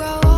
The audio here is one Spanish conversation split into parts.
grow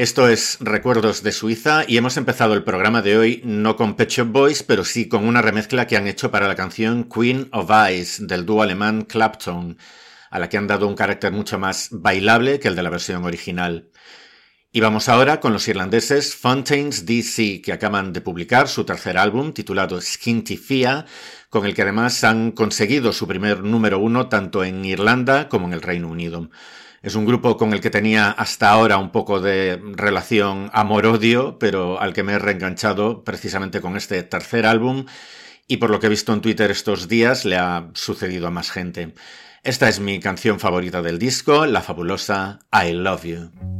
Esto es Recuerdos de Suiza y hemos empezado el programa de hoy no con Pet Shop Boys, pero sí con una remezcla que han hecho para la canción Queen of Ice del dúo alemán Clapton, a la que han dado un carácter mucho más bailable que el de la versión original. Y vamos ahora con los irlandeses Fontaines DC, que acaban de publicar su tercer álbum titulado Skinty Fia, con el que además han conseguido su primer número uno tanto en Irlanda como en el Reino Unido. Es un grupo con el que tenía hasta ahora un poco de relación amor-odio, pero al que me he reenganchado precisamente con este tercer álbum y por lo que he visto en Twitter estos días le ha sucedido a más gente. Esta es mi canción favorita del disco, la fabulosa I Love You.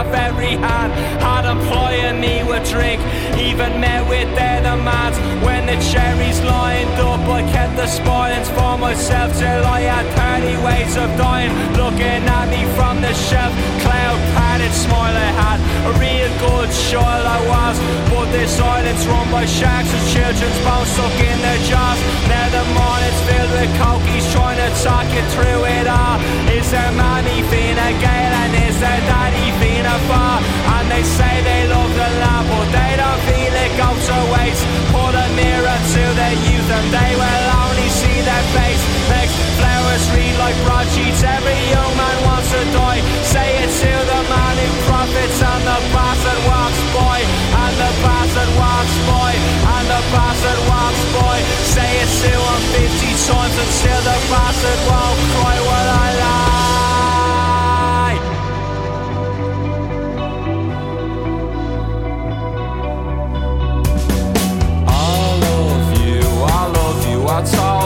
off every hand. Had employing me with drink. Even met with their demands. When the cherries lined up, I kept the spoilings for myself till I had 30 ways of dying. Looking at me from the shelf. Cloud padded smile I had. A real good child I was. But this silence run by sharks and children's bones stuck in their jaws. Now the morning's filled with cokies trying to talk you through it all. Is there mommy Fina Gale and is there daddy Fina Far? And they say they love the land, but they don't feel it go to waste. Put a mirror to their youth and they will only see their face. Makes flowers read like broadsheets. Every young man wants to die. Say it to the man who profits and the bastard walks by. And the bastard walks by. And the bastard walks by. Say it to him 50 times until the bastard won't cry. What I love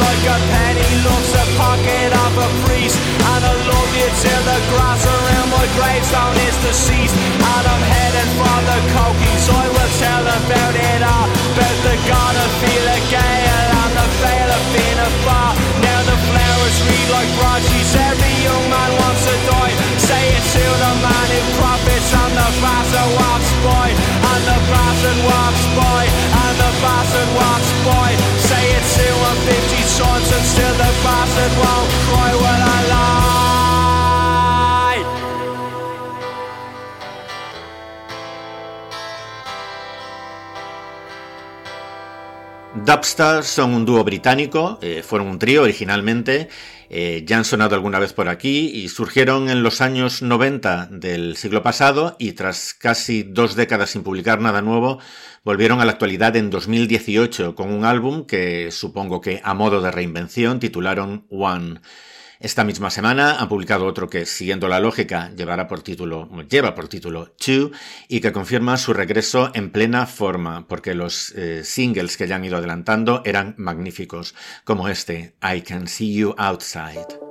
demands. And I looked a penny looks upon priest. And I love you till the grass around my gravestone is deceased. And I'm heading for the cokies, I will tell about it all. About the god of Fela Gale and the veil of being a bar. Now the flowers read like broadsheets, every young man wants to die. Say it to the man who profits and the bastard walks by. And the bastard walks by, Dubstar son un dúo británico, eh, fueron un trío originalmente, eh, ya han sonado alguna vez por aquí y surgieron en los años 90 del siglo pasado y tras casi dos décadas sin publicar nada nuevo, volvieron a la actualidad en 2018 con un álbum que supongo que a modo de reinvención titularon One. Esta misma semana han publicado otro que, siguiendo la lógica, llevará por título, lleva por título Two y que confirma su regreso en plena forma, porque los eh, singles que ya han ido adelantando eran magníficos, como este, I Can See You Outside.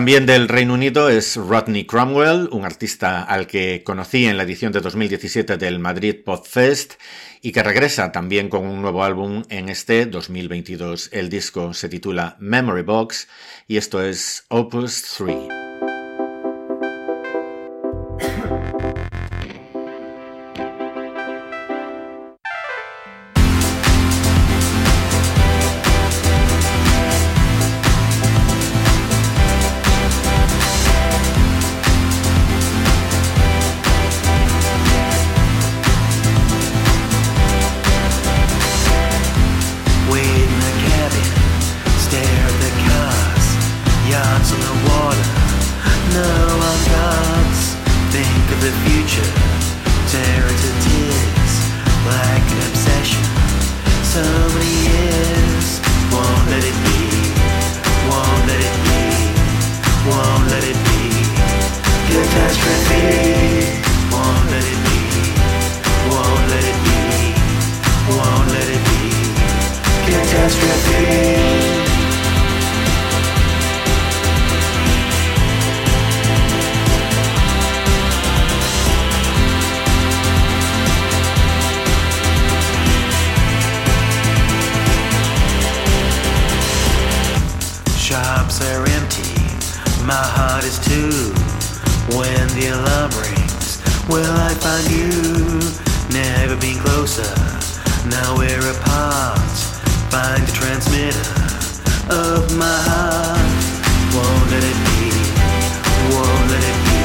También del Reino Unido es Rodney Cromwell, un artista al que conocí en la edición de 2017 del Madrid Podfest y que regresa también con un nuevo álbum en este 2022. El disco se titula Memory Box y esto es Opus 3. eyes too. When the alarm rings, will I find you? Never been closer, now we're apart. Find the transmitter of my heart. Won't let it be, won't let it be,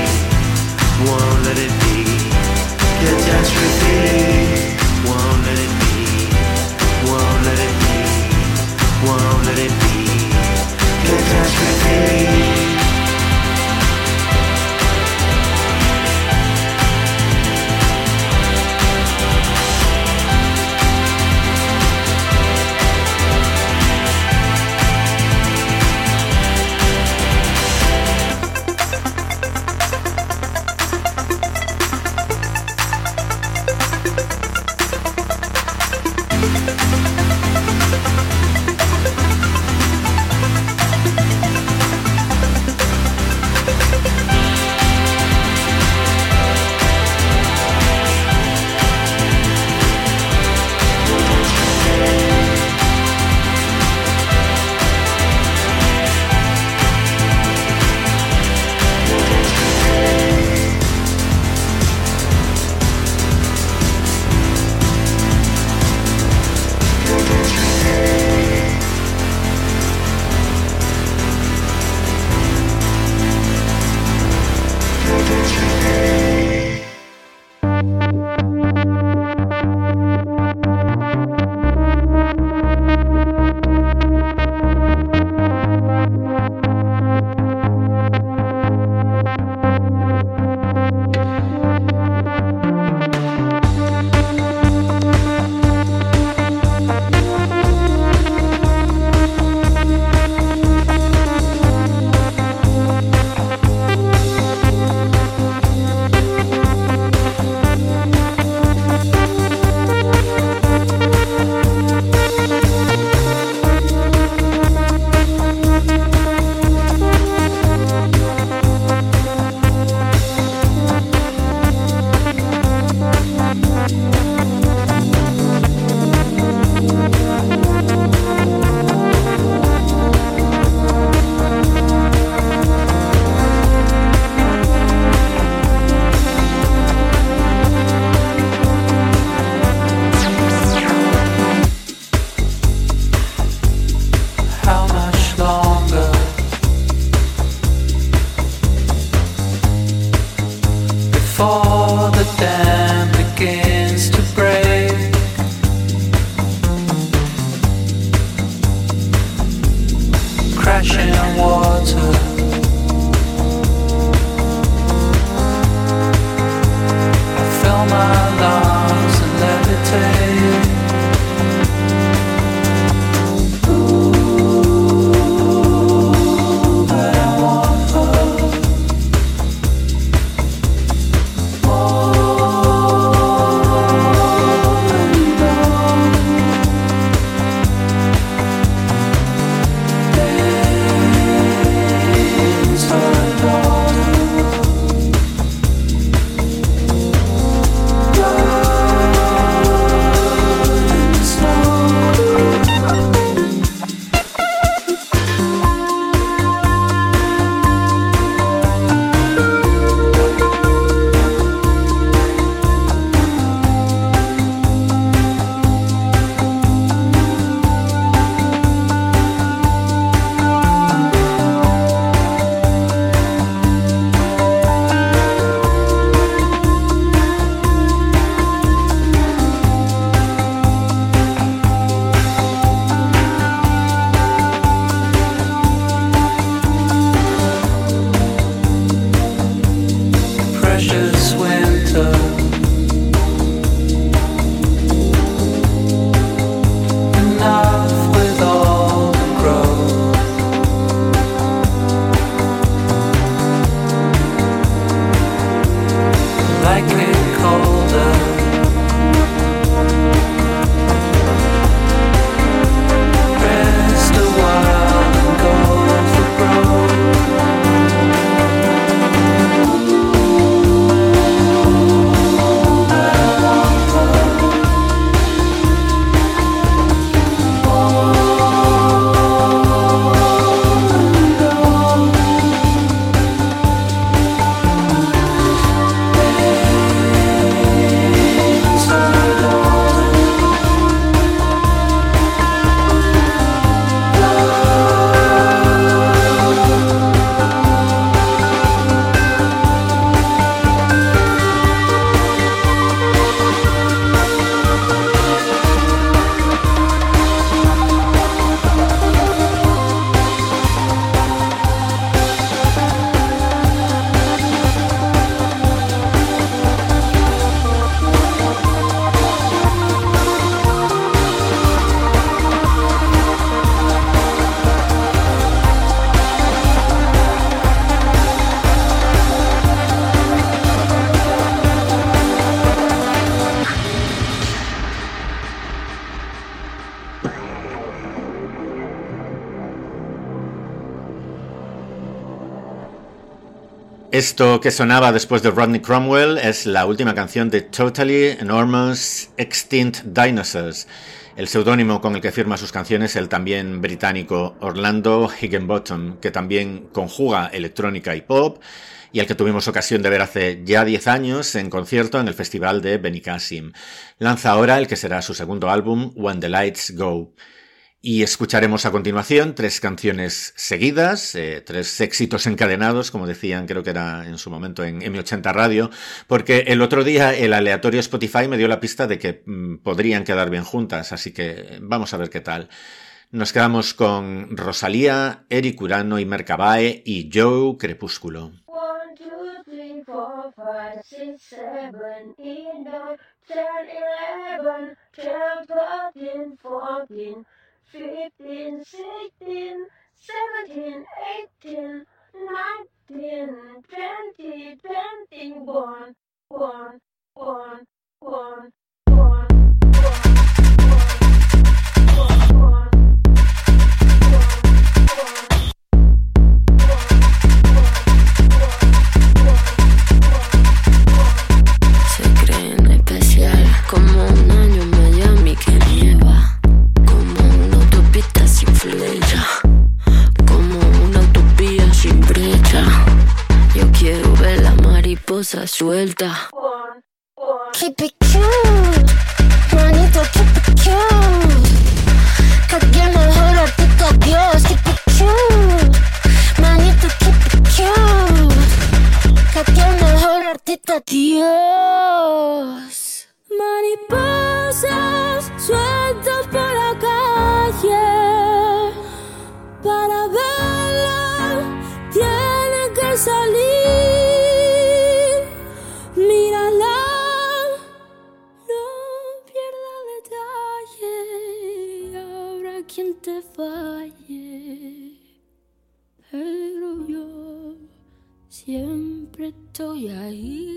won't let it be. Catastrophe, won't let it be, won't let it be, won't let it be. Catastrophe. my loss and let. Esto que sonaba después de Rodney Cromwell es la última canción de Totally Enormous Extinct Dinosaurs, el seudónimo con el que firma sus canciones el también británico Orlando Higginbottom, que también conjuga electrónica y pop, y al que tuvimos ocasión de ver hace ya 10 años en concierto en el festival de Benicassim. Lanza ahora el que será su segundo álbum, When the Lights Go. Y escucharemos a continuación tres canciones seguidas, eh, tres éxitos encadenados, como decían, creo que era en su momento en M80 Radio, porque el otro día el aleatorio Spotify me dio la pista de que mm, podrían quedar bien juntas, así que eh, vamos a ver qué tal. Nos quedamos con Rosalía, Eric Urano y Mercabae y Joe Crepúsculo. 15, 16, 17, 18, 19, 20, 21, 1, 1, 1. Suelta. Keep it cute, manito, keep it cute. Que el mejor artista Dios, keep it cute, manito, keep it cute. Que el mejor artista Dios. Estoy ahí.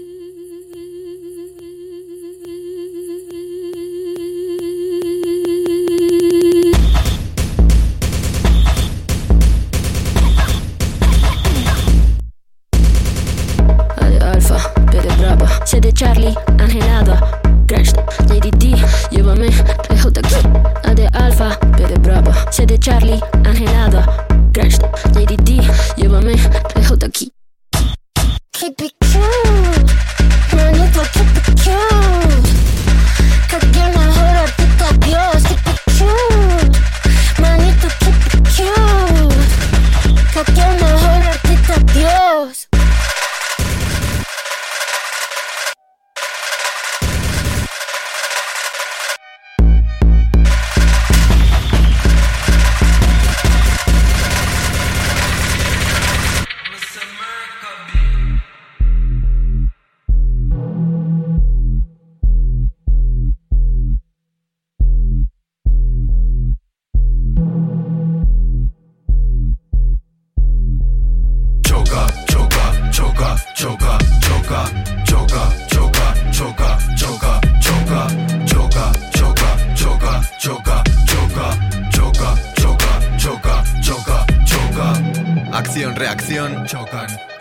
C de Charlie, Angelada, Crash, Lady D, llévame lejos. A de Alfa, B de Bravo. C de Charlie,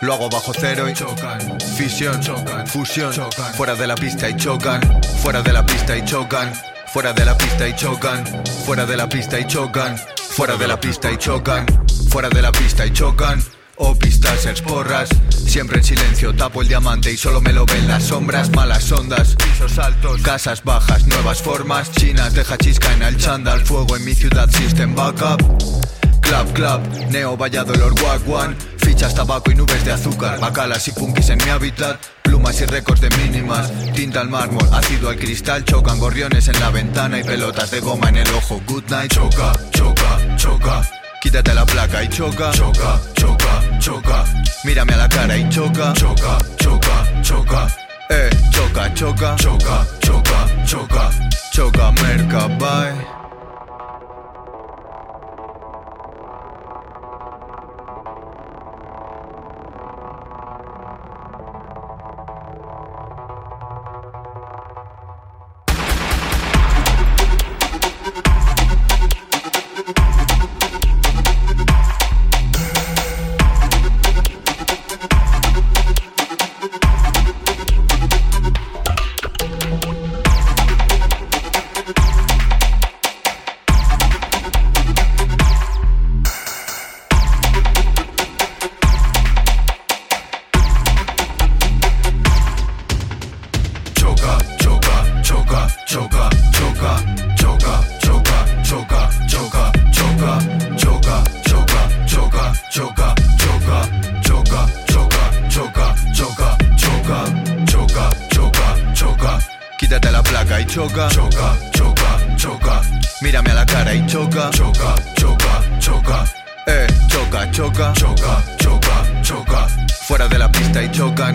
Lo hago bajo cero y chocan. Fisión, chocan. Fusión, chocan. Fuera de la pista y chocan. Fuera de la pista y chocan. Fuera de la pista y chocan. Fuera de la pista y chocan. Fuera de la pista y chocan. Fuera de la pista y chocan. O pistas porras, siempre en silencio tapo el diamante y solo me lo ven las sombras, malas ondas, pisos altos, casas bajas, nuevas formas, China, teja chisca en el chándal, fuego en mi ciudad, system backup. Club, club, Neo Valladolid, Wagwan Fichas, tabaco y nubes de azúcar. Bacalas y punkis en mi hábitat. Plumas y récords de mínimas. Tinta al mármol, ácido al cristal. Chocan gorriones en la ventana y pelotas de goma en el ojo. Good night. Choca, choca, choca. Quítate la placa y choca. Choca, choca, choca. Mírame a la cara y choca. Choca, choca, choca. Eh, choca Choca, choca, choca Choca, choca, choca, choca, choca. Fuera de la pista y chocan.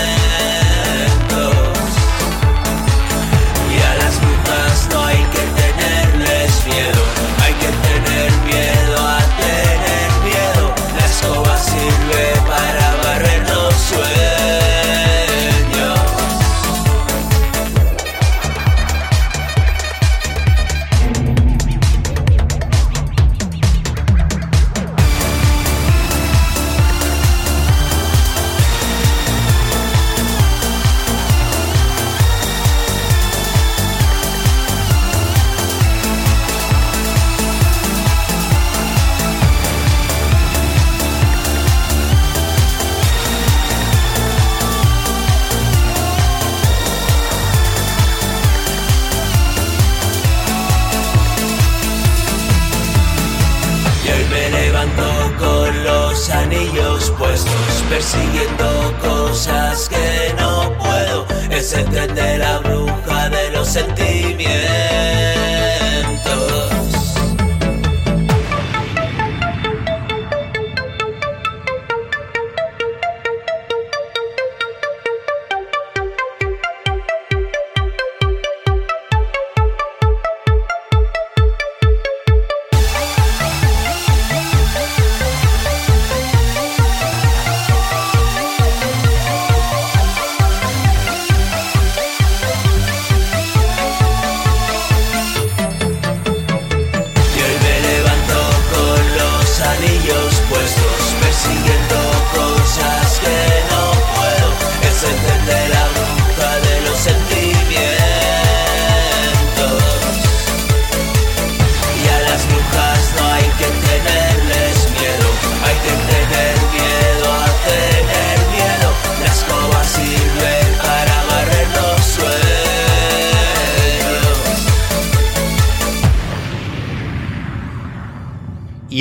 persiguiendo cosas que no puedo. Es el tren de la bruja de los sentimientos.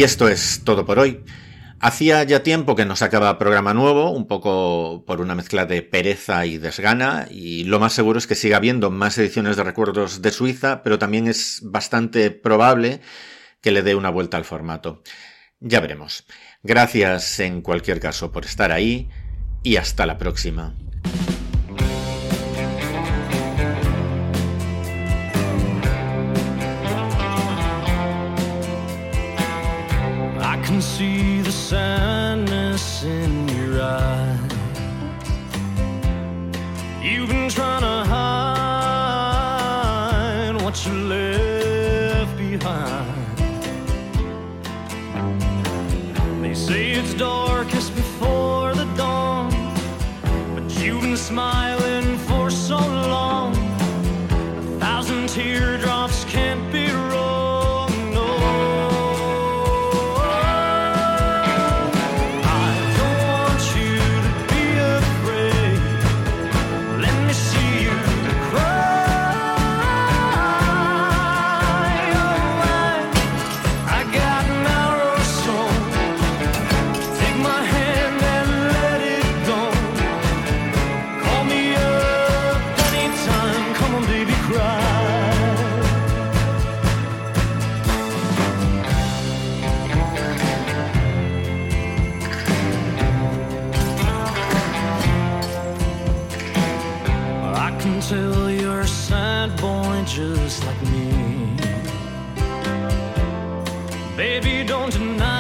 Esto es todo por hoy. Hacía ya tiempo que no sacaba programa nuevo, un poco por una mezcla de pereza y desgana, y lo más seguro es que siga habiendo más ediciones de recuerdos de Suiza, pero también es bastante probable que le dé una vuelta al formato. Ya veremos. Gracias en cualquier caso por estar ahí y hasta la próxima. Can see the sadness in your eyes. You've been trying to hide what you left behind. They say it's darkest before the dawn, but you've been smiling 真难